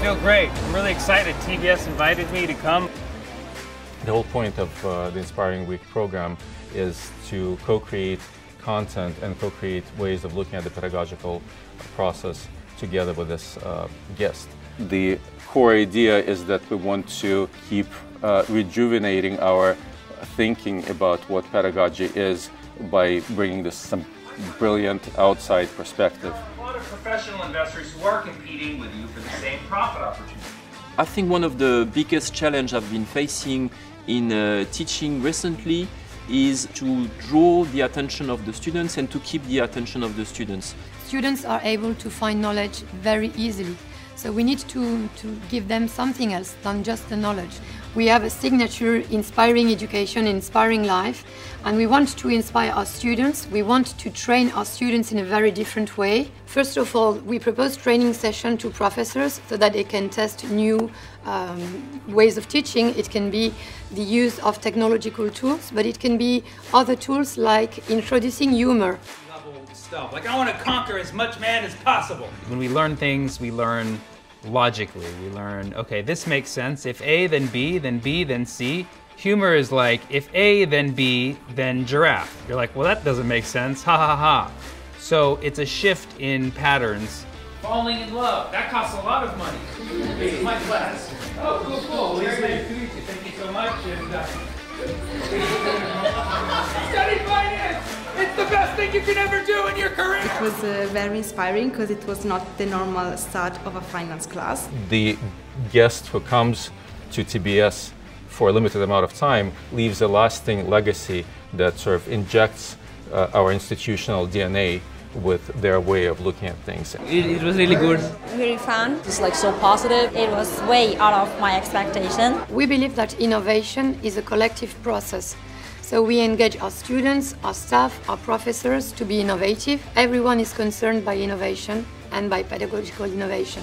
feel great. I'm really excited. TBS invited me to come. The whole point of uh, the Inspiring Week program is to co-create content and co-create ways of looking at the pedagogical process together with this uh, guest. The core idea is that we want to keep uh, rejuvenating our thinking about what pedagogy is by bringing this some brilliant outside perspective. A lot of professional investors who are competing with you for the same profit opportunity. I think one of the biggest challenge I've been facing in uh, teaching recently is to draw the attention of the students and to keep the attention of the students. Students are able to find knowledge very easily. So we need to, to give them something else than just the knowledge. We have a signature inspiring education, inspiring life, and we want to inspire our students. We want to train our students in a very different way. First of all, we propose training session to professors so that they can test new um, ways of teaching. It can be the use of technological tools, but it can be other tools like introducing humor stuff. Like I want to conquer as much man as possible. When we learn things, we learn logically. We learn, okay, this makes sense. If A, then B, then B, then C. Humor is like, if A, then B, then giraffe. You're like, well, that doesn't make sense. Ha ha ha. So it's a shift in patterns. Falling in love. That costs a lot of money. It's my class. Oh, cool, cool. Very nice to meet you. Thank you so much. And, uh. It's the best thing you can ever do in your career. It was uh, very inspiring because it was not the normal start of a finance class. The guest who comes to TBS for a limited amount of time leaves a lasting legacy that sort of injects uh, our institutional DNA with their way of looking at things. It, it, was really good. Really fun. It's like so positive. It was way out of my expectation. We believe that innovation is a collective process. So we engage our students, our staff, our professors to be innovative. Everyone is concerned by innovation and by pedagogical innovation.